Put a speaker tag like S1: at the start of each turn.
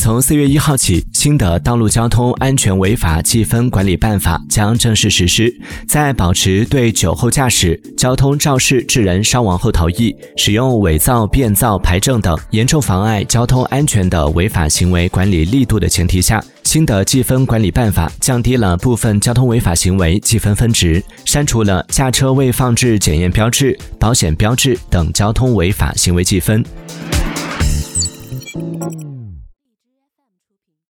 S1: 从四月一号起新的道路交通安全违法记分管理办法将正式实施。在保持对酒后驾驶交通肇事致人伤亡后逃逸使用伪造变造牌证等严重妨碍交通安全的违法行为管理力度的前提下新的记分管理办法降低了部分交通违法行为记分分值删除了驾车未放置检验标志保险标志等交通违法行为记分。